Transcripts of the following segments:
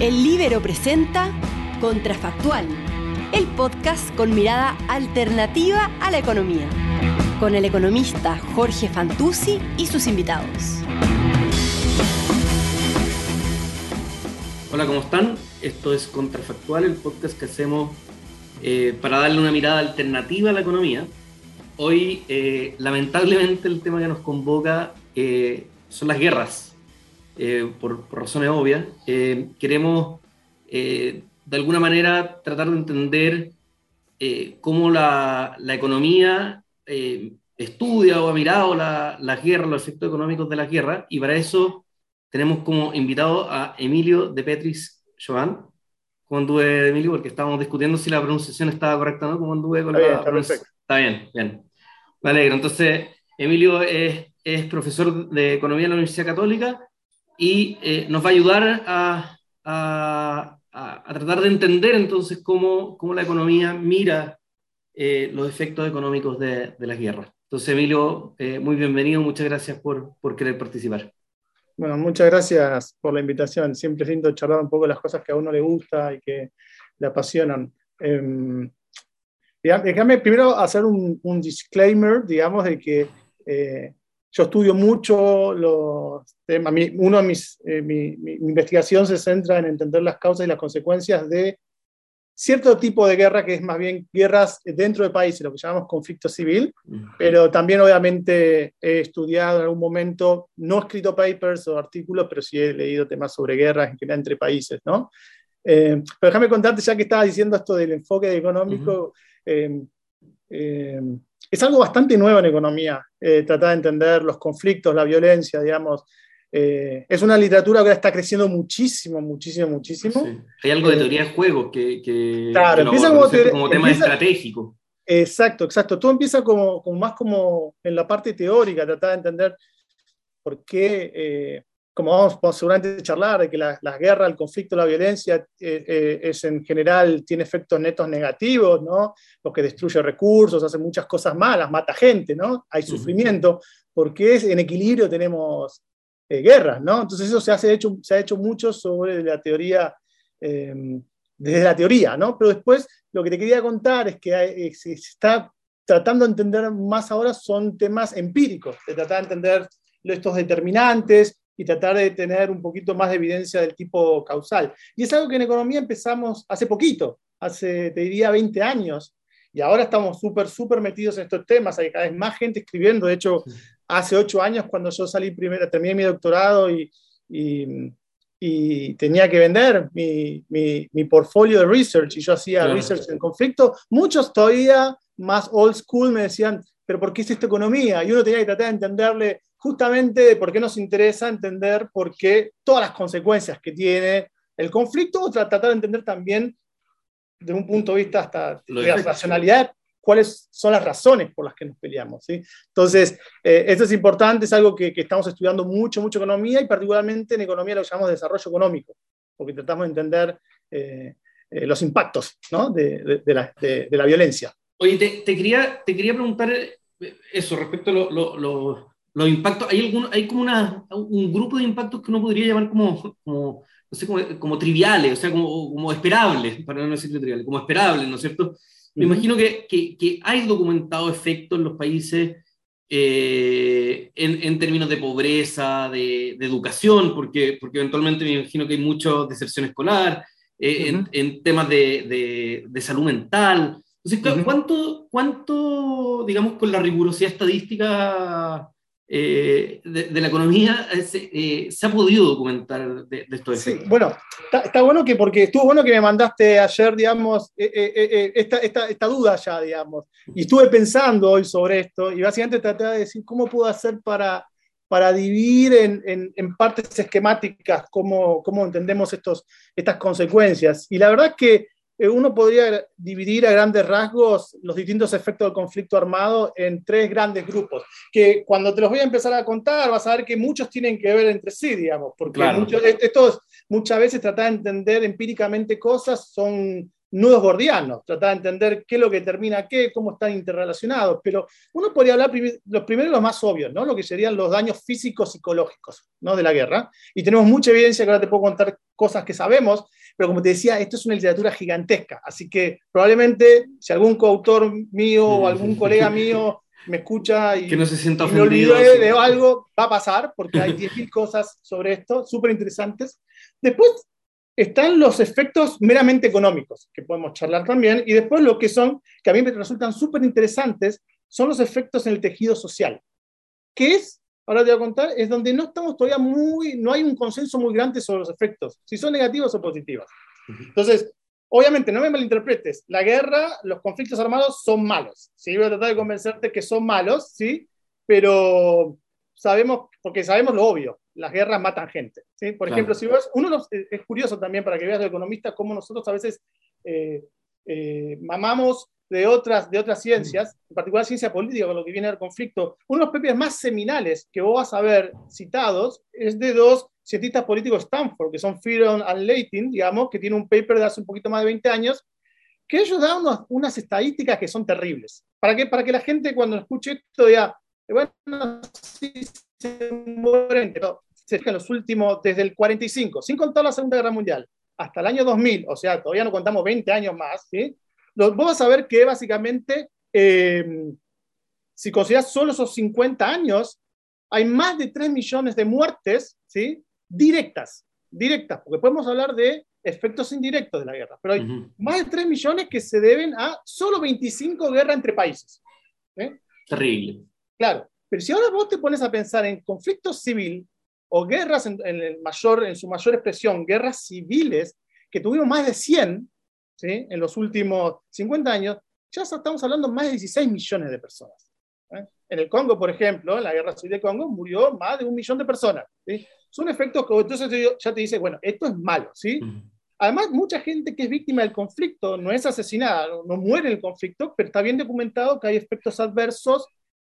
El Libero presenta Contrafactual, el podcast con mirada alternativa a la economía, con el economista Jorge Fantuzzi y sus invitados. Hola, ¿cómo están? Esto es Contrafactual, el podcast que hacemos eh, para darle una mirada alternativa a la economía. Hoy, eh, lamentablemente, el tema que nos convoca eh, son las guerras eh, por, razones obvias. Eh, queremos, eh, de alguna manera, tratar de entender cómo la, la economía estudia o ha mirado la, las guerras, los efectos económicos de la guerra, y para eso tenemos como invitado a Emilio de Petris Joan. ¿Cómo anduve, Emilio? Porque estábamos discutiendo si la pronunciación estaba correcta, ¿no? ¿Cómo anduve con está la bien, está, está bien, bien. Me alegro. Entonces, Emilio es, es profesor de Economía en la Universidad Católica y eh, nos va a ayudar a, a, a, tratar de entender entonces cómo, cómo la economía mira eh, los efectos económicos de, de las guerras. Entonces, Emilio, eh, muy bienvenido, muchas gracias por, por, querer participar. Bueno, muchas gracias por la invitación. Siempre siento charlar un poco de las cosas que a uno le gusta y que le apasionan. Eh, déjame primero hacer un, un, disclaimer, digamos, de que eh, yo estudio mucho los temas, uno de mis, eh, mi, mi, investigación se centra en entender las causas y las consecuencias de cierto tipo de guerra que es más bien guerras dentro de países, lo que llamamos conflicto civil, pero también obviamente he estudiado en algún momento, no he escrito papers o artículos, pero sí he leído temas sobre guerras en general entre países, ¿no? Eh, pero déjame contarte, ya que estabas diciendo esto del enfoque económico, uh -huh. eh, es algo bastante nuevo en economía, eh, tratar de entender los conflictos, la violencia, digamos. Eh, es una literatura que está creciendo muchísimo, muchísimo, muchísimo. Sí. Hay algo de eh, teoría de juego que, que, claro, que empieza como, te, como tema empieza, estratégico. Exacto, exacto. Todo empieza como, como, más como en la parte teórica, tratar de entender por qué como vamos, seguramente a charlar, de que la, la, guerra, el conflicto, la violencia eh, eh, es en general, tiene efectos netos negativos, ¿no? Porque destruye recursos, hace muchas cosas malas, mata gente, ¿no? Hay sufrimiento, porque es, en equilibrio tenemos eh, guerras, ¿no? Entonces eso se, hace hecho, se ha hecho mucho sobre la teoría, eh, desde la teoría, ¿no? Pero después lo que te quería contar es que hay, se está tratando de entender más ahora son temas empíricos, de tratar de entender estos determinantes, y tratar de tener un poquito más de evidencia del tipo causal. Y es algo que en economía empezamos hace poquito, hace, te diría, 20 años, y ahora estamos súper, súper metidos en estos temas, hay cada vez más gente escribiendo, de hecho, hace 8 años cuando yo salí primero, terminé mi doctorado y, y, y tenía que vender mi, mi, mi, portfolio de research, y yo hacía claro. research en conflicto, muchos todavía más old school me decían, pero ¿por qué es esto economía? Y uno tenía que tratar de entenderle justamente por qué nos interesa entender por qué todas las consecuencias que tiene el conflicto, o tratar de entender también, de un punto de vista hasta de la racionalidad, cuáles son las razones por las que nos peleamos. ¿sí? Entonces, eh, esto es importante, es algo que, que, estamos estudiando mucho, mucho economía, y particularmente en economía lo llamamos desarrollo económico, porque tratamos de entender eh, eh, los impactos ¿no? de, de, de, la, de, la, violencia. Oye, te, te, quería, te quería preguntar eso respecto a lo, lo, lo los impactos, hay, algún, hay como una, un grupo de impactos que uno podría llamar como, como no sé, como, como, triviales, o sea, como, como esperables, para no decir triviales, como esperables, ¿no es cierto? Me uh -huh. imagino que, que, que, hay documentado efectos en los países eh, en, en, términos de pobreza, de, de, educación, porque, porque eventualmente me imagino que hay mucha deserción escolar, eh, uh -huh. en, en, temas de, de, de, salud mental. Entonces. ¿cuánto, ¿cuánto, digamos, con la rigurosidad estadística eh, de, de, la economía se, eh, se, ha podido documentar de, de estos. Sí, bueno, está, está, bueno que, porque estuvo bueno que me mandaste ayer, digamos, eh, eh, eh, esta, esta, esta, duda ya, digamos, y estuve pensando hoy sobre esto, y básicamente traté de decir cómo puedo hacer para, para dividir en, en, en partes esquemáticas cómo, cómo entendemos estos, estas consecuencias. Y la verdad es que eh, uno podría dividir a grandes rasgos los distintos efectos del conflicto armado en tres grandes grupos, que cuando te los voy a empezar a contar vas a ver que muchos tienen que ver entre sí, digamos, porque claro. muchos, estos muchas veces tratar de entender empíricamente cosas son nudos gordianos, tratar de entender qué es lo que determina qué, cómo están interrelacionados, pero uno podría hablar prim los primeros los más obvios, ¿no? lo que serían los daños físicos psicológicos ¿no? de la guerra, y tenemos mucha evidencia que ahora te puedo contar cosas que sabemos, pero como te decía, esto es una literatura gigantesca, así que probablemente si algún coautor mío o algún colega mío me escucha y, que no se sienta me olvidé de algo, va a pasar, porque hay 10.000 cosas sobre esto, súper interesantes. Después están los efectos meramente económicos, que podemos charlar también, y después lo que son, que a mí me resultan súper interesantes, son los efectos en el tejido social, que es, ahora te voy a contar, es donde no estamos todavía muy, no hay un consenso muy grande sobre los efectos, si son negativos o positivos. Entonces, obviamente, no me malinterpretes, la guerra, los conflictos armados son malos, ¿sí? Voy a tratar de convencerte que son malos, ¿sí? Pero sabemos, porque sabemos lo obvio, las guerras matan gente, ¿sí? Por ejemplo, si ves, uno es curioso también para que veas de economista cómo nosotros a veces eh, eh, mamamos de otras, de otras ciencias, en particular ciencia política, con lo que viene al conflicto, uno de los papers más seminales que vos vas a ver citados es de dos cientistas políticos de Stanford, que son Firon y Leighton, digamos, que tiene un paper de hace un poquito más de 20 años, que ellos dan unas, estadísticas que son terribles. ¿Para qué? Para que la gente cuando escuche esto diga, bueno, sí, se mueren, pero en los últimos, desde el 45, sin contar la Segunda Guerra Mundial, hasta el año 2000, o sea, todavía no contamos 20 años más, ¿sí? Vos vas a ver que básicamente, eh, si consideras solo esos 50 años, hay más de 3 millones de muertes ¿sí? directas, directas, porque podemos hablar de efectos indirectos de la guerra, pero hay más de 3 millones que se deben a solo 25 guerras entre países. Terrible. Claro, pero si ahora vos te pones a pensar en conflictos civiles o guerras en, el mayor, en su mayor expresión, guerras civiles, que tuvimos más de 100, en los últimos 50 años, ya estamos hablando de más de 16 millones de personas. ¿eh? En el Congo, por ejemplo, en la guerra civil de Congo, murió más de un millón de personas. Son efectos que entonces ya te dice, bueno, esto es malo. ¿sí? Además, mucha gente que es víctima del conflicto no es asesinada, no, muere en el conflicto, pero está bien documentado que hay efectos adversos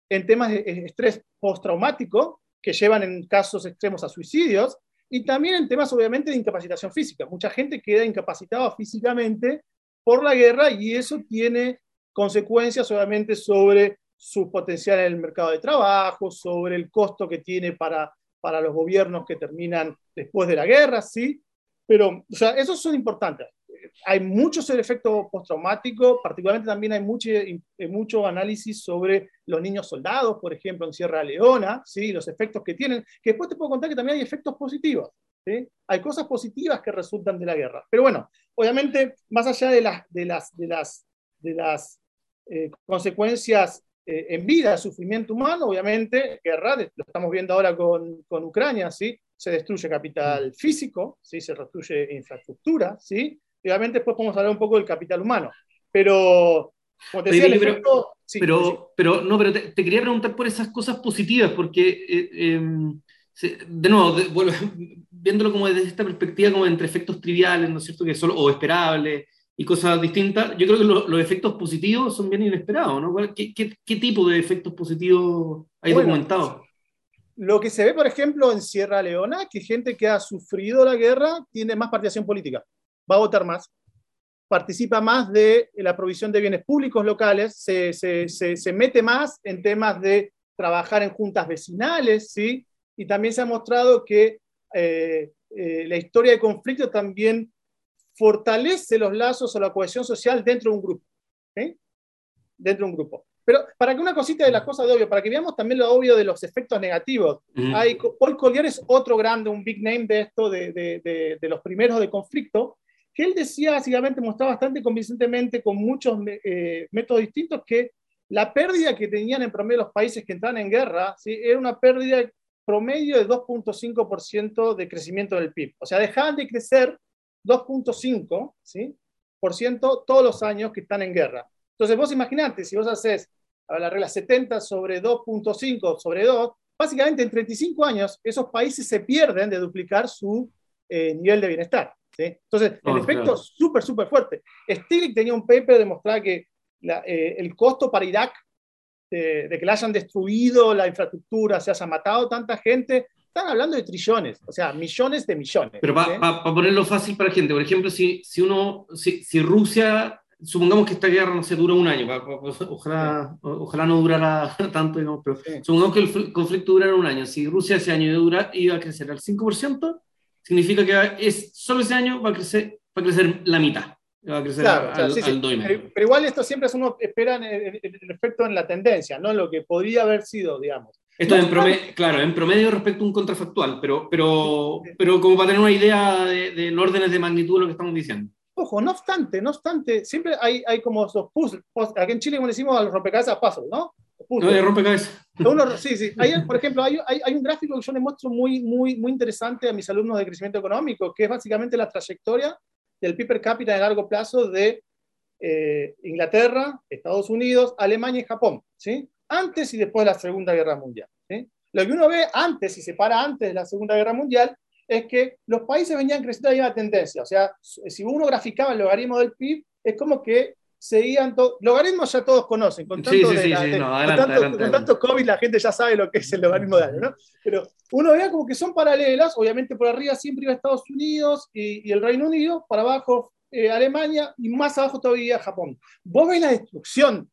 en temas de estrés postraumático que llevan en casos extremos a suicidios y también en temas, obviamente, de incapacitación física. Mucha gente queda incapacitada físicamente por la guerra y eso tiene consecuencias, obviamente, sobre su potencial en el mercado de trabajo, sobre el costo que tiene para, para los gobiernos que terminan después de la guerra, ¿sí? Pero, o sea, esos son importantes hay muchos efectos postraumáticos, particularmente también hay mucho, eh, mucho análisis sobre los niños soldados, por ejemplo, en Sierra Leona, ¿sí? los efectos que tienen, que después te puedo contar que también hay efectos positivos. ¿sí? Hay cosas positivas que resultan de la guerra. Pero bueno, obviamente, más allá de las, de las, de las, de las eh, consecuencias eh, en vida, sufrimiento humano, obviamente, guerra, lo estamos viendo ahora con, con Ucrania, ¿sí? se destruye capital físico, ¿sí? se destruye infraestructura, ¿sí? Obviamente después podemos hablar un poco del capital humano. Pero, como te decía, pero, pero, no, pero te, quería preguntar por esas cosas positivas, porque, eh, em, de nuevo, viéndolo como desde esta perspectiva, como entre efectos triviales, ¿no es cierto?, que solo, o esperables y cosas distintas, yo creo que los efectos positivos son bien inesperados, ¿no? ¿Qué, qué, tipo de efectos positivos hay documentados? Lo que se ve, por ejemplo, en Sierra Leona, que gente que ha sufrido la guerra tiene más participación política va a votar más, participa más de la provisión de bienes públicos locales, se, se, se, mete más en temas de trabajar en juntas vecinales, ¿sí? Y también se ha mostrado que eh, eh, la historia de conflicto también fortalece los lazos o la cohesión social dentro de un grupo. Dentro de un grupo. Pero para que una cosita de las cosas de obvio, para que veamos también lo obvio de los efectos negativos, hay, Paul Collier es otro grande, un big name de esto, de, de, de los primeros de conflicto, que él decía básicamente, mostraba bastante convincentemente con muchos eh, métodos distintos que la pérdida que tenían en promedio los países que entraban en guerra ¿sí? era una pérdida promedio de 2.5% de crecimiento del PIB. O sea, dejaban de crecer 2.5% ¿sí? todos los años que están en guerra. Entonces vos imaginate, si vos haces la regla 70 sobre 2.5 sobre 2, básicamente en 35 años esos países se pierden de duplicar su eh, nivel de bienestar. Entonces, el efecto es súper, súper fuerte. Stiglitz tenía un paper de mostrar que eh, el costo para Irak de, que le hayan destruido la infraestructura, se haya matado tanta gente, están hablando de trillones, o sea, millones de millones. Pero para ponerlo fácil para la gente, por ejemplo, si, si uno, si, si, Rusia, supongamos que esta guerra no se dura un año, ojalá, ojalá no durara tanto, pero supongamos que el conflicto durara un año, si Rusia ese año iba a crecer al 5%, significa que es, solo ese año va a crecer, va a crecer la mitad. Va a crecer Claro, al, claro, sí, sí. al medio. Pero, pero igual esto siempre es uno espera el, el- el efecto en la tendencia, no en lo que podría haber sido, digamos. Esto No en promedio, claro, en promedio respecto a un contrafactual, pero, pero, pero como para tener una idea de, de los órdenes de magnitud de lo que estamos diciendo. Ojo, no obstante, no obstante, siempre hay, hay como esos puzzles. puz- Aquí en Chile, como decimos, a los rompecabezas puzzles, ¿no? No Puzzles. de rompecabezas. Uno- sí, sí. Hay, por ejemplo, hay, hay, hay un gráfico que yo les muestro muy, muy, muy interesante a mis alumnos de crecimiento económico, que es básicamente la trayectoria del PIB per cápita de largo plazo de eh, Inglaterra, Estados Unidos, Alemania y Japón, ¿sí? Antes y después de la Segunda Guerra Mundial. ¿sí? Lo que uno ve antes y se para antes de la Segunda Guerra Mundial es que los países venían creciendo la misma tendencia. O sea, si uno graficaba el logaritmo del PIB, es como que seguían todos. Logaritmos ya todos conocen. Con tanto, sí, sí, la- sí, de- no, con adelante, tanto- adelante, con adelante. tanto COVID la gente ya sabe lo que es el logaritmo de año, ¿no? Pero uno veía como que son paralelas, obviamente por arriba siempre iba Estados Unidos y, y el Reino Unido, para abajo eh, Alemania y más abajo todavía Japón. Vos ves la destrucción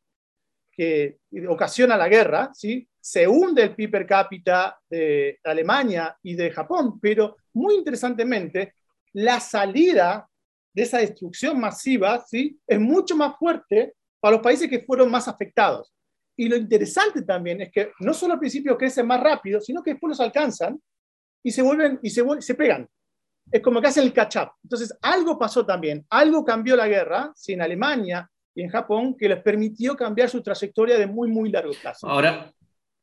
que ocasiona la guerra, ¿sí? se hunde el PIB per cápita de Alemania y de Japón, pero muy interesantemente, la salida de esa destrucción masiva ¿sí? es mucho más fuerte para los países que fueron más afectados. Y lo interesante también es que no solo al principio crecen más rápido, sino que después los alcanzan y se vuelven y se, vuel- se pegan. Es como que hacen el catch-up. Entonces, algo pasó también, algo cambió la guerra, ¿sí? en Alemania y en Japón, que les permitió cambiar su trayectoria de muy, muy largo plazo. Ahora,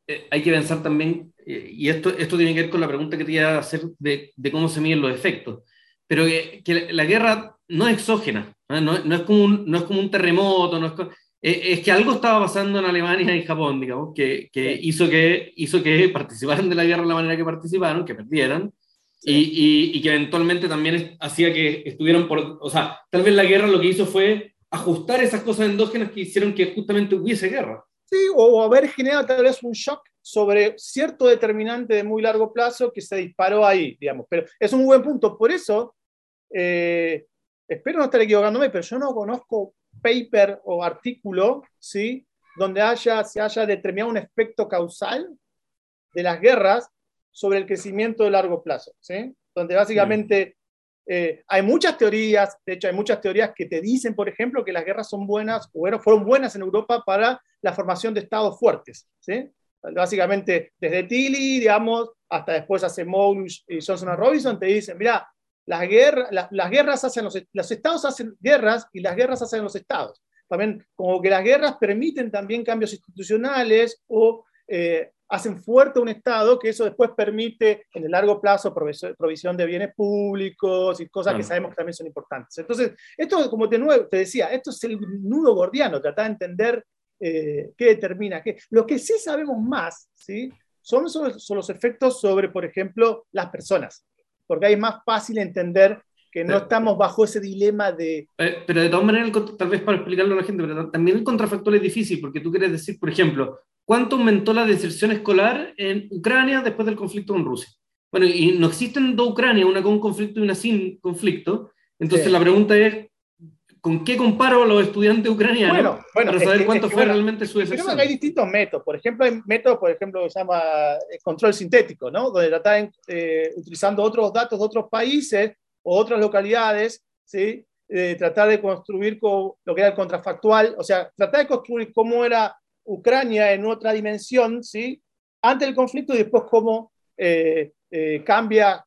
eh, hay que pensar también, eh, y esto, esto tiene que ver con la pregunta que te iba a hacer de, de cómo se miden los efectos, pero que, que la guerra no es exógena, ¿eh? no, no es como un, no es como un terremoto, no es, eh, es que algo estaba pasando en Alemania y Japón, digamos, que, que hizo, que hizo que participaran de la guerra de la manera que participaron, que perdieran, y, y, y que eventualmente también hacía que estuvieran por, o sea, tal vez la guerra lo que hizo fue ajustar esas cosas endógenas que hicieron que justamente hubiese guerra. Sí, o haber generado tal vez un shock sobre cierto determinante de muy largo plazo que se disparó ahí, digamos. Pero es un buen punto. Por eso, eh, espero no estar equivocándome, pero yo no conozco paper o artículo, ¿sí? Donde haya, se haya determinado un efecto causal de las guerras sobre el crecimiento de largo plazo, ¿sí? Donde básicamente eh, hay muchas teorías, de hecho hay muchas teorías que te dicen, por ejemplo, que las guerras son buenas, o bueno, fueron buenas en Europa para la formación de estados fuertes, ¿sí? Básicamente, desde Tilly, digamos, hasta después hace Moulus y Johnson Robinson, te dicen, mira, las, guerras, la- las guerras hacen los, los estados hacen guerras y las guerras hacen los estados. También como que las guerras permiten también cambios institucionales o eh, hacen fuerte un Estado que eso después permite en el largo plazo provis- provisión de bienes públicos y cosas que Claro. sabemos que también son importantes. Entonces, esto, como te, te decía, esto es el nudo gordiano, tratar de entender eh, qué determina qué. Lo que sí sabemos más, ¿sí? Son, sobre- son los efectos sobre, por ejemplo, las personas, porque ahí es más fácil entender que no Pero- estamos bajo ese dilema de... Eh, pero de todas maneras, tal vez para explicarlo a la gente, pero también el contrafactual es difícil, porque tú quieres decir, por ejemplo, ¿cuánto aumentó la deserción escolar en Ucrania después del conflicto con Rusia? Bueno, y no existen dos Ucranias, una con conflicto y una sin conflicto. Entonces Sí. la pregunta es, ¿con qué comparo a los estudiantes ucranianos Bueno, bueno, para es saber que- cuánto es que, fue bueno, realmente su hay distintos métodos. Por ejemplo, hay métodos, por ejemplo, que se llama eh, control sintético, ¿no? Donde tratan, eh, utilizando otros datos de otros países o otras localidades, ¿sí? Eh, tratar de construir co- lo que era el contrafactual, o sea, tratar de construir cómo era Ucrania en otra dimensión, ¿sí? Antes del conflicto y después cómo eh, eh, cambia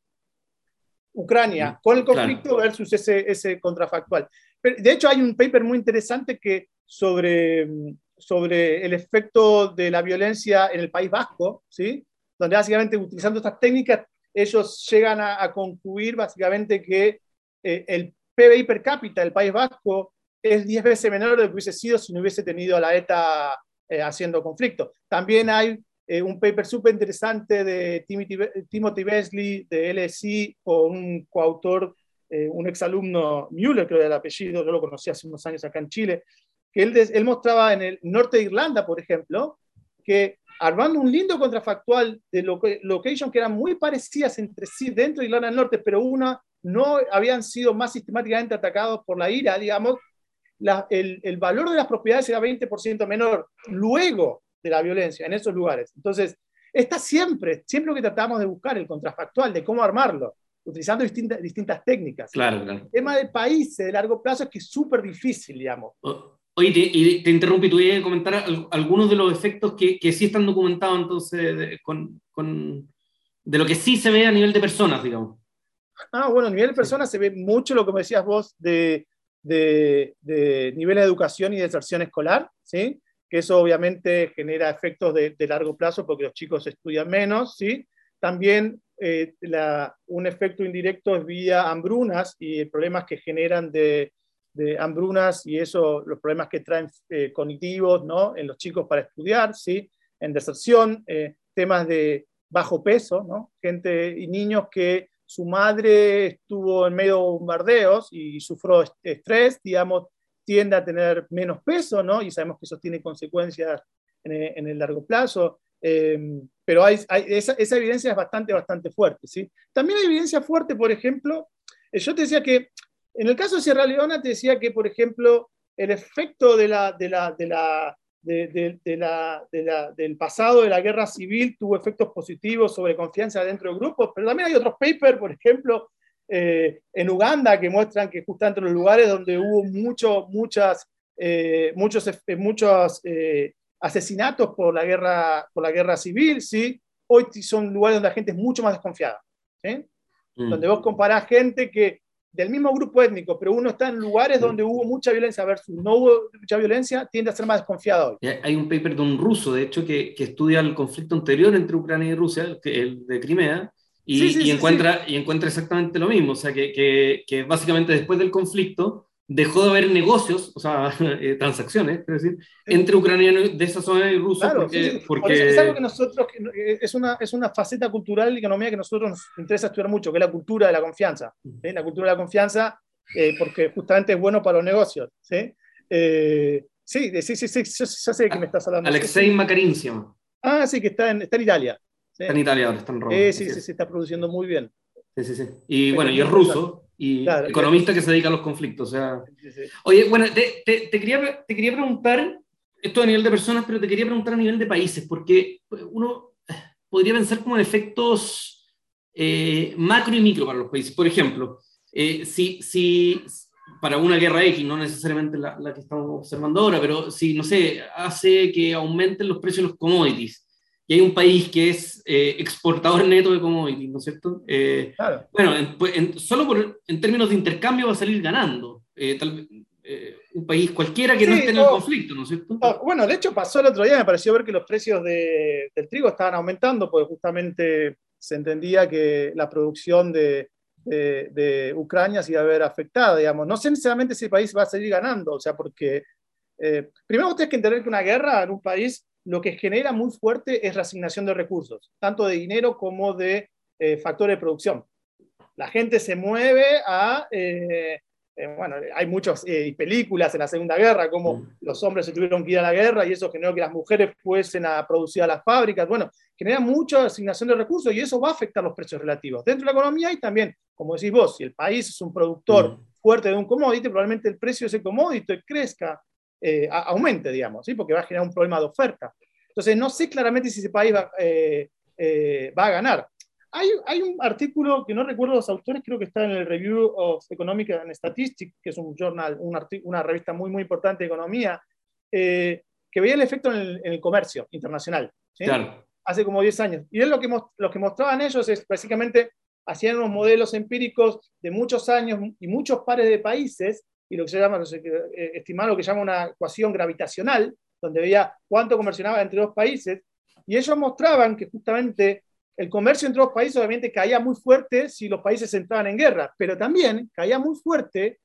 Ucrania con el Claro. conflicto versus ese, ese contrafactual. De hecho, hay un paper muy interesante que sobre, sobre el efecto de la violencia en el País Vasco, ¿sí? donde básicamente utilizando estas técnicas ellos llegan a, concluir básicamente que eh, el PBI per cápita del País Vasco es 10 veces menor de lo que hubiese sido si no hubiese tenido a la ETA eh, haciendo conflicto. También hay eh, un paper súper interesante de Timothy, Timothy Besley de LSI con un coautor, eh, un exalumno Müller, creo era el apellido, yo lo conocí hace unos años acá en Chile, que él, mostraba en el norte de Irlanda, por ejemplo, que armando un lindo contrafactual de loca- location que eran muy parecidas entre sí dentro de Irlanda del Norte, pero una no habían sido más sistemáticamente atacados por la ira, digamos, el, el valor de las propiedades era 20% menor luego de la violencia en esos lugares. Entonces, está siempre, siempre lo que tratamos de buscar el contrafactual, de cómo armarlo. Utilizando distintas, distintas técnicas. Claro, claro. El tema de países de largo plazo es que es súper difícil, digamos. Oye, te, te interrumpí, tú ibas a comentar algunos de los efectos que, que sí están documentados entonces de, con, con, de lo que sí se ve a nivel de personas, digamos. Ah, bueno, a nivel de personas se ve mucho lo que me decías vos de, de, de nivel de educación y de deserción escolar, ¿sí? que eso obviamente genera efectos de, de, largo plazo porque los chicos estudian menos, ¿sí? También eh, un efecto indirecto es vía hambrunas y problemas que generan de, hambrunas y eso, los problemas que traen eh, cognitivos ¿no? en los chicos para estudiar, ¿sí? en deserción, eh, temas de bajo peso, ¿no? gente y niños que su madre estuvo en medio de bombardeos y sufrió estrés, digamos, tiende a tener menos peso, ¿no? Y sabemos que eso tiene consecuencias en el, largo plazo. Eh, pero esa, evidencia es bastante, bastante fuerte, ¿sí? También hay evidencia fuerte, por ejemplo, eh, yo te decía que, en el caso de Sierra Leona, te decía que, por ejemplo, el efecto de la, de la, de la, de, de, la, la, del pasado de la guerra civil tuvo efectos positivos sobre confianza dentro de grupos, pero también hay otros papers, por ejemplo, eh, en Uganda que muestran que justamente en los lugares donde hubo mucho, muchas, eh, muchos, muchos asesinatos por la, guerra, por la guerra civil, ¿sí? hoy son lugares donde la gente es mucho más desconfiada. ¿sí? Mm. Donde vos comparás gente que del mismo grupo étnico, pero uno está en lugares donde hubo mucha violencia versus no hubo mucha violencia, tiende a ser más desconfiado hoy. Hay un paper de un ruso, de hecho, que, que estudia el conflicto anterior entre Ucrania y Rusia, el de Crimea, y, sí, sí, y encuentra, y encuentra exactamente lo mismo, o sea, que, que, que, básicamente después del conflicto dejó de haber negocios, o sea, eh, transacciones, es decir, entre ucranianos de esa zona y rusos. Claro, porque, porque... es algo que nosotros, eh, es una, es una faceta cultural y economía que a nosotros nos interesa estudiar mucho, que es la cultura de la confianza. ¿sí? La cultura de la confianza, eh, porque justamente es bueno para los negocios. ¿sí? Eh, sí, sí, sí, sí, yo, yo sé de qué me estás hablando. Alexei Makarin Ah, sí, que está en, está en Italia. ¿sí? Está en Italia ahora, está en Roma. Sí, sí, sí, está produciendo muy bien. Sí, sí, sí. Y bueno, y es ruso y claro, economista que se dedica a los conflictos. O sea. Sí, sí. Oye, bueno, te, te, te, quería, te quería preguntar, esto a nivel de personas, pero te quería preguntar a nivel de países, porque uno podría pensar como en efectos eh, macro y micro para los países. Por ejemplo, eh, si, si para una guerra X, no necesariamente la, la, que estamos observando ahora, pero si, no sé, hace que aumenten los precios de los commodities, y hay un país que es eh, exportador neto de commodities, ¿no es cierto? Eh, claro. Bueno, en, en, solo por, en términos de intercambio va a salir ganando. Eh, tal, un país cualquiera que sí, no esté en el conflicto, ¿no es cierto? No, bueno, de hecho pasó el otro día, me pareció ver que los precios de, del trigo estaban aumentando, porque justamente se entendía que la producción de, de, de, Ucrania se iba a ver afectada, digamos. No sé necesariamente si el país va a seguir ganando, o sea, porque eh, primero ustedes que entender que una guerra en un país lo que genera muy fuerte es reasignación de recursos, tanto de dinero como de eh, factores de producción. La gente se mueve a, eh, eh, bueno, hay muchas eh, películas en la Segunda Guerra, como mm. los hombres se tuvieron que ir a la guerra y eso generó que las mujeres fuesen a producir a las fábricas. Bueno, genera mucha asignación de recursos y eso va a afectar los precios relativos. Dentro de la economía y también, como decís vos, si el país es un productor mm. fuerte de un commodity, probablemente el precio de ese commodity crezca eh, aumente, digamos, ¿sí? porque va a generar un problema de oferta. Entonces, no sé claramente si ese país va, eh, eh, va a ganar. Hay, hay, un artículo que no recuerdo los autores, creo que está en el Review of Economic and Statistics, que es un journal, un una revista muy, muy importante de economía, eh, que veía el efecto en el, en el comercio internacional. ¿sí? Claro. Hace como 10 años. Y es lo que, lo que mostraban ellos es básicamente hacían unos modelos empíricos de muchos años y muchos pares de países y lo que se llama, no sé, eh, estimar lo que se llama una ecuación gravitacional, donde veía cuánto comercionaba entre dos países, y ellos mostraban que justamente el comercio entre dos países obviamente caía muy fuerte si los países entraban en guerra, pero también caía muy fuerte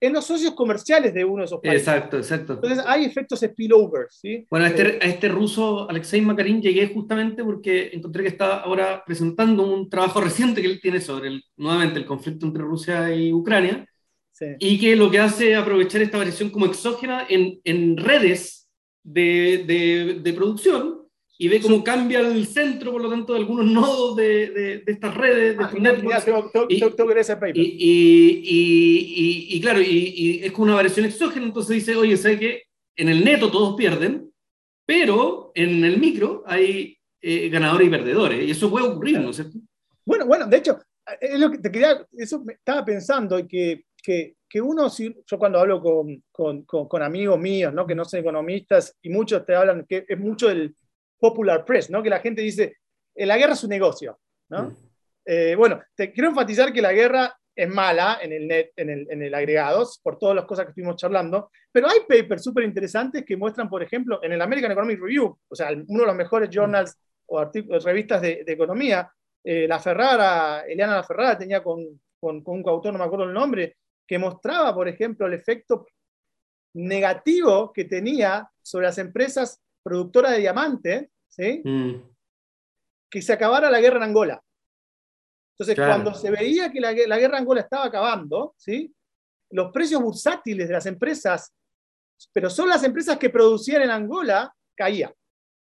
en los socios comerciales de uno de esos países. Exacto, exacto. Entonces hay efectos spillovers. ¿sí? Bueno, a este, a este ruso, Alexei Makarin, llegué justamente porque encontré que está ahora presentando un trabajo reciente que él tiene sobre, el, nuevamente, el conflicto entre Rusia y Ucrania, Sí. y que lo que hace es aprovechar esta variación como exógena en, en redes de, de, de, producción y ve cómo cambia el centro, por lo tanto, de algunos nodos de, de estas redes. De ah, networks, tengo, y, tengo que ese paper. Y, y, claro, y, es como una variación exógena, entonces dice, oye, ¿sabes qué? En el neto todos pierden, pero en el micro hay eh, ganadores y perdedores, y eso puede ocurrir, ¿no es cierto? Bueno, bueno, de hecho, es lo que te quería, eso estaba pensando y que, que, que uno, yo cuando hablo con, con, con, amigos míos, ¿no? que no son economistas, y muchos te hablan, que es mucho el popular press, ¿no? que la gente dice, eh, la guerra es un negocio. ¿no? Mm. Eh, bueno, te quiero enfatizar que la guerra es mala en el net, en el, en el agregados, por todas las cosas que estuvimos charlando, pero hay papers súper interesantes que muestran, por ejemplo, en el American Economic Review, o sea, uno de los mejores journals o revistas de, de economía, eh, la Ferrara, Eliana La Ferrara tenía con, con, un coautor, no me acuerdo el nombre, que mostraba, por ejemplo, el efecto negativo que tenía sobre las empresas productoras de diamantes, ¿sí? Mm. que se acabara la guerra en Angola. Entonces, cuando se veía que la, guerra en Angola estaba acabando, ¿sí? los precios bursátiles de las empresas, pero son las empresas que producían en Angola, caían.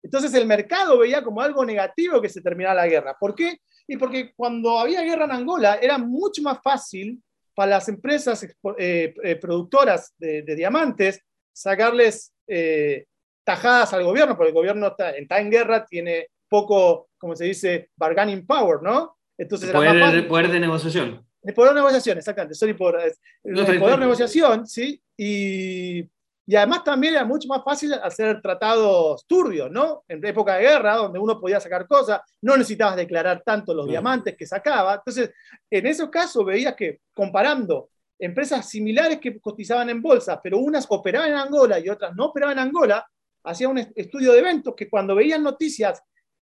Entonces el mercado veía como algo negativo que se terminara la guerra. ¿Por qué? Y porque cuando había guerra en Angola era mucho más fácil para las empresas eh, eh, productoras de, diamantes sacarles eh, tajadas al gobierno, porque el gobierno está, en guerra, tiene poco, como se dice, bargaining power, ¿no? Entonces el poder, poder de negociación. El poder de negociación, exactamente. Sorry por, el poder de negociación, ¿sí? Y y además también era mucho más fácil hacer tratados turbios, ¿no? En época de guerra, donde uno podía sacar cosas, no necesitabas declarar tanto los diamantes que sacaba. Entonces, en esos casos veías que comparando empresas similares que cotizaban en bolsa, pero unas operaban en Angola y otras no operaban en Angola, hacía un estudio de eventos que cuando veían noticias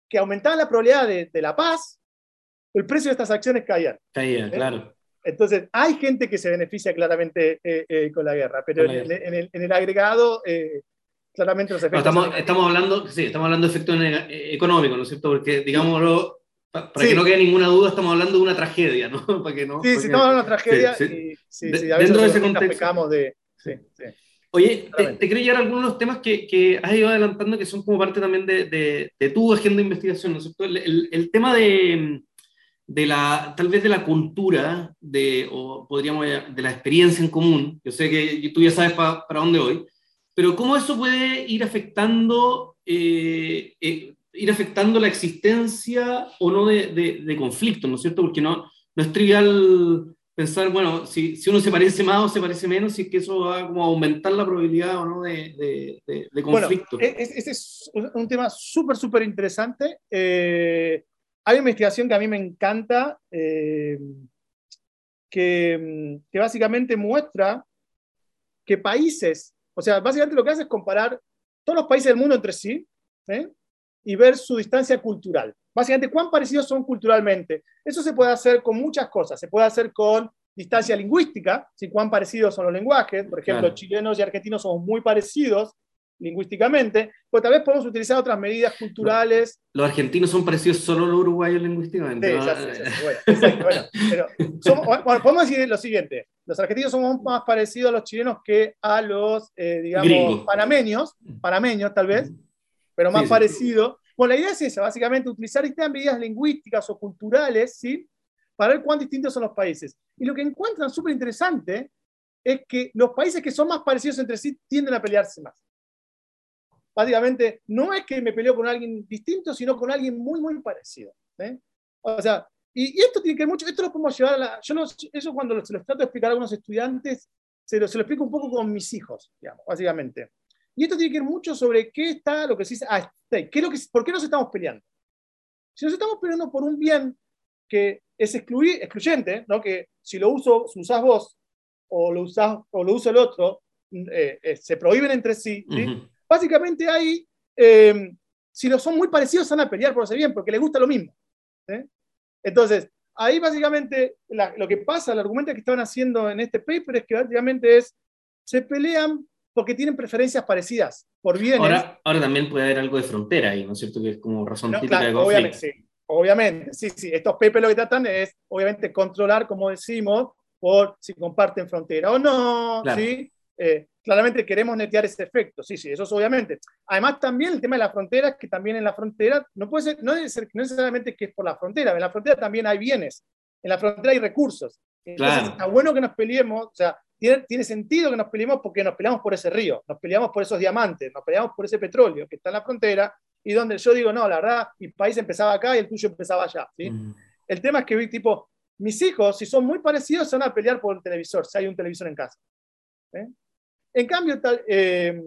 que aumentaban la probabilidad de, de la paz, el precio de estas acciones caía. Caía, ¿Eh? claro. Entonces, hay gente que se beneficia claramente eh, eh, con la guerra, pero en, el, agregado, eh, claramente los efectos. estamos, estamos, hablando, sí, estamos hablando de efectos económicos, ¿no es cierto? Porque, digámoslo, para que no quede ninguna duda, estamos hablando de una tragedia, ¿no? Para que no sí, sí, estamos hablando de una tragedia y sí, sí, a dentro de ese contexto. De, Oye, te, quiero llevar algunos de los temas que, que, has ido adelantando que son como parte también de, de, de tu agenda de investigación, ¿no es cierto? el, el tema de de la, tal vez de la cultura, de, o podríamos de la experiencia en común, yo sé que tú ya sabes para dónde voy, pero cómo eso puede ir afectando, eh, eh, ir afectando la existencia o no de, de, conflictos, ¿no es cierto? Porque no, no es trivial pensar, bueno, si, si, uno se parece más o se parece menos, si es que eso va como a aumentar la probabilidad o no de, de conflicto. Bueno, ese es un tema súper, súper interesante. Eh, hay una investigación que a mí me encanta, eh, que, que, básicamente muestra que países, o sea, básicamente lo que hace es comparar todos los países del mundo entre sí ¿eh? y ver su distancia cultural. Básicamente, cuán parecidos son culturalmente. Eso se puede hacer con muchas cosas. Se puede hacer con distancia lingüística, si cuán parecidos son los lenguajes. Por ejemplo, chilenos y argentinos somos muy parecidos, lingüísticamente, pues tal vez podemos utilizar otras medidas culturales. Los argentinos son parecidos solo a los uruguayos lingüísticamente. Sí, bueno, bueno, podemos decir lo siguiente, los argentinos somos más parecidos a los chilenos que a los, eh, digamos, panameños, panameños tal vez, pero más parecido. Bueno, la idea es esa, básicamente utilizar estas medidas lingüísticas o culturales, ¿sí? Para ver cuán distintos son los países. Y lo que encuentran súper interesante es que los países que son más parecidos entre sí tienden a pelearse más básicamente no es que me peleo con alguien distinto, sino con alguien muy, muy parecido. ¿eh? O sea, y, esto tiene que mucho, esto lo podemos llevar a la, yo eso cuando se lo trato de explicar a algunos estudiantes, se lo, se lo explico un poco con mis hijos, digamos, básicamente. Y esto tiene que ver mucho sobre qué está lo que se dice ah, ¿qué es lo que, ¿por qué nos estamos peleando? Si nos estamos peleando por un bien que es excluyente, ¿no? que si lo uso, si usás vos o lo, usás, o lo usa el otro, eh, eh, se prohíben entre sí, ¿sí? Básicamente ahí, eh, si no son muy parecidos, van a pelear por ese bien, porque les gusta lo mismo. ¿eh? Entonces, ahí básicamente lo que pasa, el argumento que estaban haciendo en este paper es que básicamente es, se pelean porque tienen preferencias parecidas por bienes. Ahora, ahora también puede haber algo de frontera ahí, ¿no es cierto? Que es como razón típica de conflicto. Obviamente, sí, obviamente, sí, sí. Estos papers lo que tratan es, obviamente, controlar, como decimos, por si comparten frontera o no, ¿sí? Eh, claramente queremos netear ese efecto, sí, sí, eso es obviamente. Además también el tema de las fronteras, que también en la frontera, no puede ser, no ser no necesariamente que es por la frontera, en la frontera también hay bienes, en la frontera hay recursos. Entonces está bueno que nos peleemos, o sea, tiene, tiene sentido que nos peleemos porque nos peleamos por ese río, nos peleamos por esos diamantes, nos peleamos por ese petróleo que está en la frontera y donde yo digo, no, la verdad, mi país empezaba acá y el tuyo empezaba allá, ¿sí? Mm. El tema es que, tipo, mis hijos, si son muy parecidos, se van a pelear por el televisor, si hay un televisor en casa. ¿eh? En cambio, tal, eh,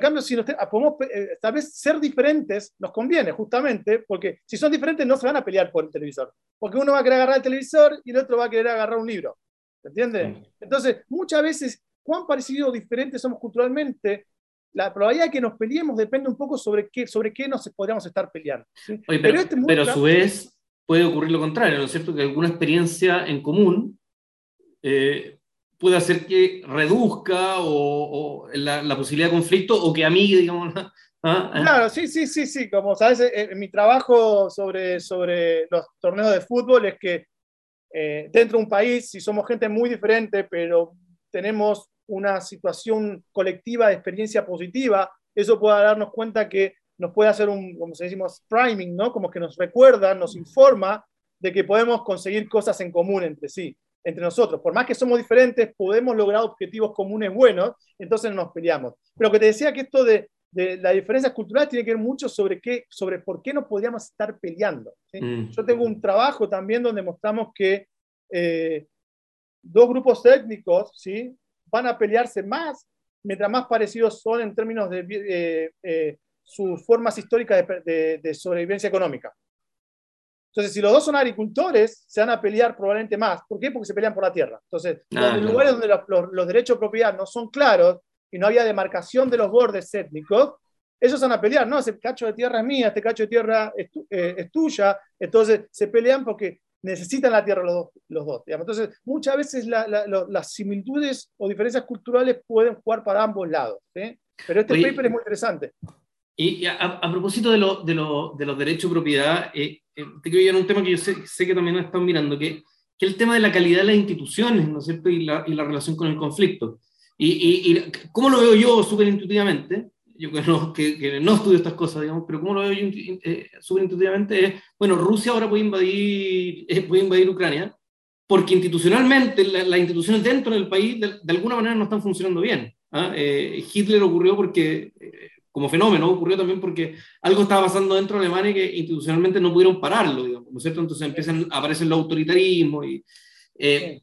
cambio, si nos, podemos eh, tal vez ser diferentes, nos conviene justamente, porque si son diferentes no se van a pelear por el televisor, porque uno va a querer agarrar el televisor y el otro va a querer agarrar un libro. ¿Entiendes? Entonces, muchas veces, cuán parecidos o diferentes somos culturalmente, la probabilidad de que nos peleemos depende un poco sobre qué, sobre qué nos podríamos estar peleando. pero, este pero a su vez puede ocurrir lo contrario, ¿no es cierto? Que alguna experiencia en común eh, puede hacer que reduzca o, la, posibilidad de conflicto o que amigue, digamos. ¿ah? Claro, sí, sí, sí, sí. Como sabes, eh, en mi trabajo sobre, sobre los torneos de fútbol es que eh, dentro de un país, si somos gente muy diferente, pero tenemos una situación colectiva de experiencia positiva, eso puede darnos cuenta que nos puede hacer un, como se decimos, priming, ¿no? Como que nos recuerda, nos informa de que podemos conseguir cosas en común entre sí, entre nosotros. Por más que somos diferentes, podemos lograr objetivos comunes buenos, entonces nos peleamos. Pero que te decía que esto de, de la diferencia cultural tiene que ver mucho sobre, qué, sobre por qué no podíamos estar peleando. Mm. Yo tengo un trabajo también donde mostramos que eh, dos grupos técnicos ¿sí? van a pelearse más mientras más parecidos son en términos de eh, eh, sus formas históricas de, sobrevivencia económica. Entonces, si los dos son agricultores, se van a pelear probablemente más. ¿Por qué? Porque se pelean por la tierra. Entonces, ah, en lugares donde los, derechos de propiedad no son claros y no había demarcación de los bordes étnicos, ellos van a pelear, no, ese cacho de tierra es mía, este cacho de tierra es, eh, es tuya. Entonces, se pelean porque necesitan la tierra los dos. Los dos Entonces, muchas veces las similitudes o diferencias culturales pueden jugar para ambos lados. Pero este paper es muy interesante. Y, a, propósito de, lo, de, lo, de, los derechos de propiedad, eh, eh, te quiero a un tema que yo sé, sé que también están mirando, que, que el tema de la calidad de las instituciones, ¿no es cierto? Y la, y la relación con el conflicto. Y, y, cómo lo veo yo súper intuitivamente, yo que no, que, no, estudio estas cosas, digamos, pero cómo lo veo yo eh, súper intuitivamente es, bueno, Rusia ahora puede invadir, eh, puede invadir Ucrania, porque institucionalmente las instituciones dentro del país de, alguna manera no están funcionando bien. ¿ah? Eh, Hitler ocurrió porque, como fenómeno, ocurrió también porque algo estaba pasando dentro de Alemania que institucionalmente no pudieron pararlo, digamos, ¿no es cierto? Entonces empiezan, aparecen los autoritarismos y... Eh,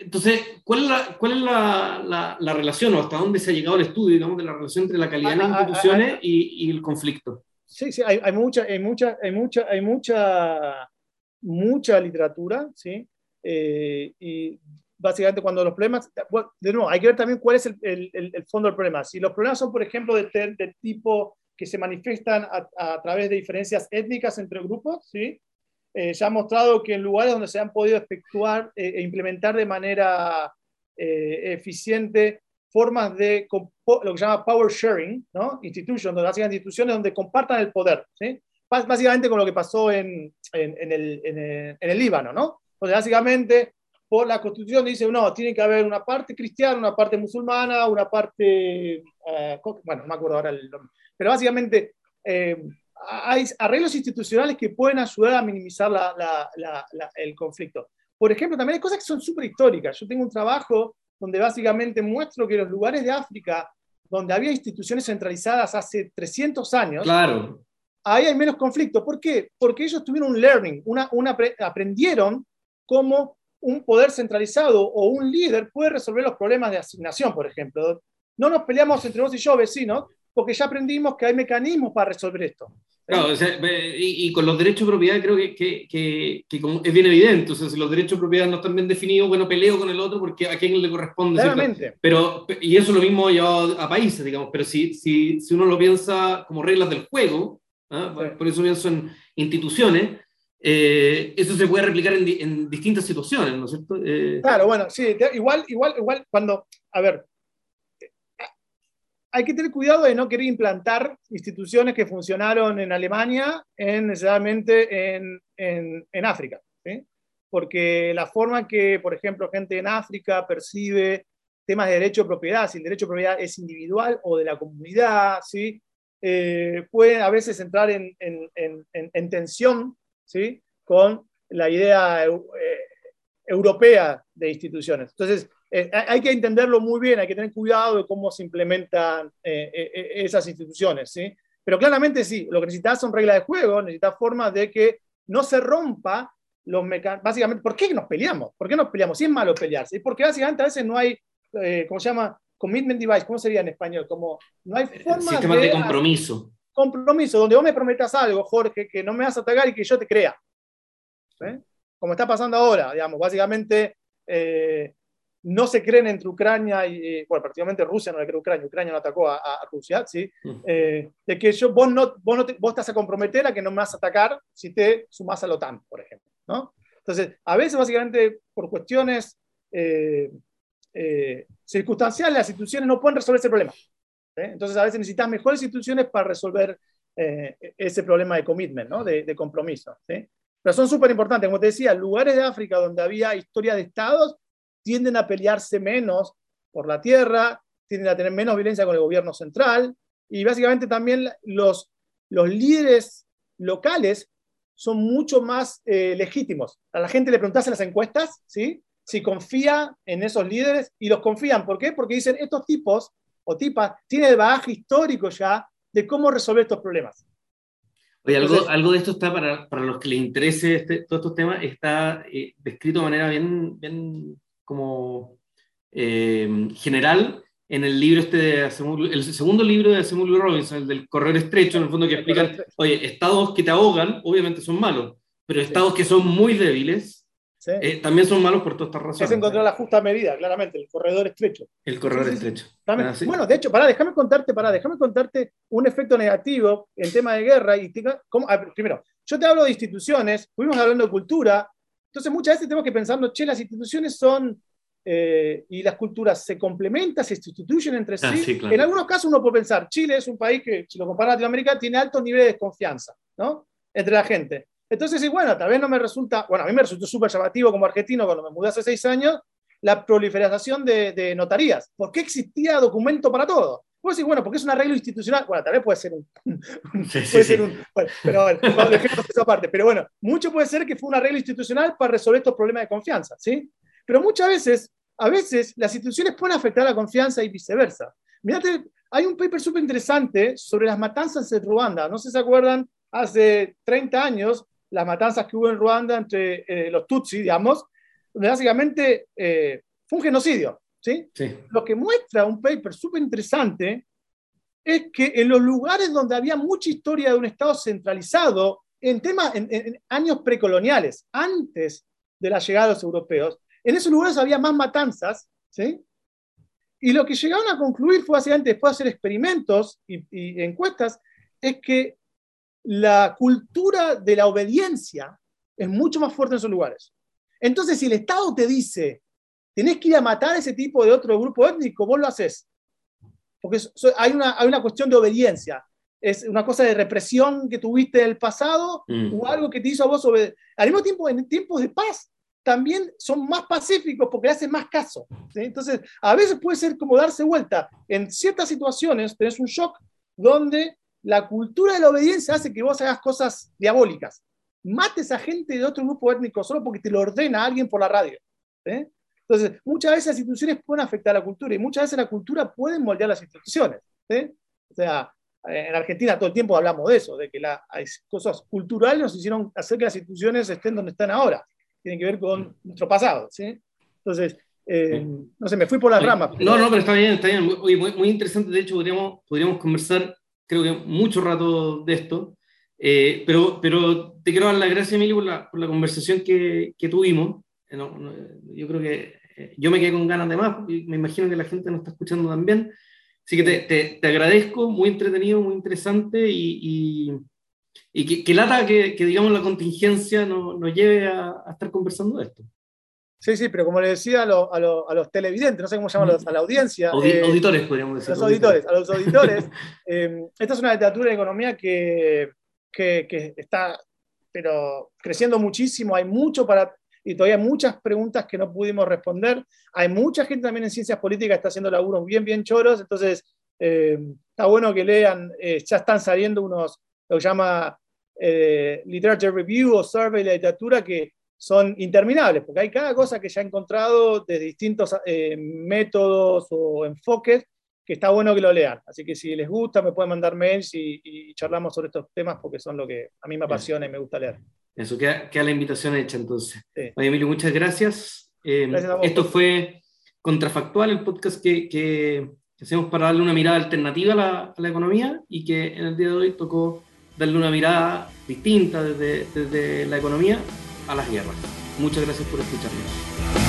entonces, ¿cuál es, la, cuál es la, la, relación o hasta dónde se ha llegado el estudio, digamos, de la relación entre la calidad de las ah, ah, ah, instituciones y, y, el conflicto? Sí, sí, hay, hay, mucha, hay, mucha, hay, mucha, hay mucha, mucha literatura, ¿sí? Eh, y básicamente cuando los problemas, bueno, de nuevo, hay que ver también cuál es el, el, el fondo del problema. Si los problemas son, por ejemplo, de, de tipo que se manifiestan a, través de diferencias étnicas entre grupos, ¿sí? Eh, se ha mostrado que en lugares donde se han podido efectuar eh, e implementar de manera eh, eficiente formas de lo que se llama power sharing, ¿no? Institutions, donde hacen instituciones donde compartan el poder, ¿sí? Básicamente con lo que pasó en, en, el, en, el, Líbano, ¿no? Básicamente por la constitución dice, no, tiene que haber una parte cristiana, una parte musulmana, una parte, bueno, no me acuerdo ahora el nombre, pero básicamente hay arreglos institucionales que pueden ayudar a minimizar el conflicto. Por ejemplo, también hay cosas que son súper históricas. Yo tengo un trabajo donde básicamente muestro que los lugares de África donde había instituciones centralizadas hace 300 años, claro. ahí hay menos conflicto. ¿Por qué? Porque ellos tuvieron un learning, una, una, aprendieron cómo un poder centralizado o un líder puede resolver los problemas de asignación, por ejemplo. No nos peleamos entre vos y yo, vecinos, porque ya aprendimos que hay mecanismos para resolver esto. Claro, y, con los derechos de propiedad creo que, que, que, es bien evidente. O sea, si los derechos de propiedad no están bien definidos, bueno, peleo con el otro porque a quién le corresponde. Claramente. Pero, y eso lo mismo llevado a países, digamos. Pero si, si, si uno lo piensa como reglas del juego, ¿ah? por eso pienso en instituciones, eh, eso se puede replicar en, en, distintas situaciones, ¿no es cierto? Eh, claro, bueno, sí, igual, igual, igual, cuando, a ver, hay que tener cuidado de no querer implantar instituciones que funcionaron en Alemania en, necesariamente en, en, África. Porque la forma que, por ejemplo, gente en África percibe temas de derecho de propiedad, si el derecho de propiedad es individual o de la comunidad, ¿sí? Eh, a veces entrar en, en tensión ¿sí? con la idea eh, europea de instituciones. Entonces, eh, hay que entenderlo muy bien, hay que tener cuidado de cómo se implementan eh, eh, esas instituciones, ¿sí? Pero claramente sí, lo que necesitas son reglas de juego, necesitas formas de que no se rompa los básicamente, ¿por qué nos peleamos? ¿Por qué nos peleamos? Si es malo pelearse. Porque básicamente a veces no hay, eh, ¿cómo se llama? Commitment device, ¿cómo sería en español? Como no hay forma Sistema de, de compromiso. Compromiso, donde vos me prometas algo, Jorge, que no me vas a atacar y que yo te crea. ¿Eh? Como está pasando ahora, digamos, básicamente eh, no se creen entre Ucrania y, bueno, prácticamente Rusia no le cree a Ucrania, Ucrania no atacó a, Rusia, ¿sí? Mm. Eh, de que yo, vos, no, vos, no vos estás a comprometer a que no me vas a atacar si te sumás a la OTAN, por ejemplo, ¿no? Entonces, a veces básicamente por cuestiones circunstanciales las instituciones no pueden resolver ese problema. Entonces, a veces necesitas mejores instituciones para resolver ese problema de commitment, ¿no? de, compromiso. ¿sí? Pero son súper importantes, como te decía, lugares de África donde había historia de estados tienden a pelearse menos por la tierra, tienden a tener menos violencia con el gobierno central y básicamente también los, los líderes locales son mucho más eh, legítimos. A la gente le preguntas en las encuestas ¿sí? si confía en esos líderes y los confían. ¿Por qué? Porque dicen, estos tipos o tipas tienen el bagaje histórico ya de cómo resolver estos problemas. Oye, algo, algo de esto está para, para los que les interese este, todos estos temas, está eh, descrito de manera bien, bien como eh, general en el libro este de el segundo libro de Asimov Robinson, el del correr estrecho, en el fondo que explican, oye, estados que te ahogan, obviamente son malos, pero estados que son muy débiles, eh, también son malos por todas estas razones. Es encontrar la justa medida, claramente, el corredor estrecho. El corredor estrecho. Ah, bueno, de hecho, pará, déjame contarte, pará, déjame contarte un efecto negativo en tema de guerra. Y primero, yo te hablo de instituciones, fuimos hablando de cultura, entonces, muchas veces tenemos que pensar, che, las instituciones son eh, y las culturas se complementan, se sustituyen entre ah, sí. En algunos casos uno puede pensar, Chile es un país que, si lo compara a Latinoamérica, tiene altos niveles de desconfianza ¿no? entre la gente. Entonces, sí, bueno, tal vez no me resulta, bueno, a mí me resultó súper llamativo como argentino cuando me mudé hace seis años, la proliferación de, de notarías. ¿Por qué existía documento para todo? Puedo decir, bueno, porque es un arreglo institucional. Bueno, tal vez puede ser un. puede ser un pero bueno, dejemos esa parte. Pero bueno, mucho puede ser que fue un arreglo institucional para resolver estos problemas de confianza, ¿sí? Pero muchas veces, a veces, las instituciones pueden afectar la confianza y viceversa. Mirate, hay un paper súper interesante sobre las matanzas en Ruanda. No sé si se acuerdan, hace 30 años, las matanzas que hubo en Ruanda entre eh, los Tutsi, digamos, donde básicamente eh, fue un genocidio. ¿sí? Lo que muestra un paper súper interesante es que en los lugares donde había mucha historia de un Estado centralizado, en, temas, en, años precoloniales, antes de la llegada de los europeos, en esos lugares había más matanzas, ¿sí? Y lo que llegaron a concluir fue básicamente, después de hacer experimentos y, y encuestas, es que la cultura de la obediencia es mucho más fuerte en esos lugares. Entonces, si el Estado te dice, tenés que ir a matar a ese tipo de otro grupo étnico, vos lo haces. Porque hay una, hay una cuestión de obediencia. Es una cosa de represión que tuviste en el pasado mm. o algo que te hizo a vos obedecer. Al mismo tiempo, en tiempos de paz, también son más pacíficos porque le hacen más caso. Entonces, a veces puede ser como darse vuelta. En ciertas situaciones tenés un shock donde la cultura de la obediencia hace que vos hagas cosas diabólicas. Mates a gente de otro grupo étnico solo porque te lo ordena alguien por la radio. ¿eh? Entonces, muchas veces las instituciones pueden afectar a la cultura y muchas veces la cultura puede moldear las instituciones. O sea, en Argentina todo el tiempo hablamos de eso, de que las cosas culturales nos hicieron hacer que las instituciones estén donde están ahora. Tienen que ver con nuestro pasado. ¿sí? Entonces, eh, no sé, me fui por las ramas. No, no, pero está bien, está bien. Muy, muy, interesante. De hecho, podríamos, podríamos conversar, creo que mucho rato de esto. Eh, pero, pero te quiero dar las gracias, Emilio, por la, por la conversación que, que tuvimos. yo creo que yo me quedé con ganas de más y me imagino que la gente nos está escuchando también. Así que te, te, agradezco, muy entretenido, muy interesante y, y, que, que, lata que, que, digamos, la contingencia nos, nos lleve a, a, estar conversando de esto. Sí, sí, pero como le decía a, lo, a, a los televidentes, no sé cómo llaman a la audiencia. Eh, auditores, podríamos decir. Los auditores, a los auditores. eh, esta es una literatura de economía que, que, que está pero creciendo muchísimo, hay mucho para, y todavía hay muchas preguntas que no pudimos responder. Hay mucha gente también en ciencias políticas que está haciendo laburos bien, bien choros, entonces eh, está bueno que lean, ya están saliendo unos, lo que llama Literature Review o Survey de literatura que son interminables, porque hay cada cosa que ya he encontrado de distintos métodos o enfoques que está bueno que lo lean. Así que si les gusta, me pueden mandar mails y, y charlamos sobre estos temas porque son lo que a mí me apasiona y me gusta leer. Eso, queda, queda la invitación hecha entonces. Oye, Emilio, muchas gracias. Eh, esto fue Contrafactual, el podcast que, que, hacemos para darle una mirada alternativa a la, a la, economía y que en el día de hoy tocó darle una mirada distinta desde, desde la economía a las guerras. Muchas gracias por escucharme.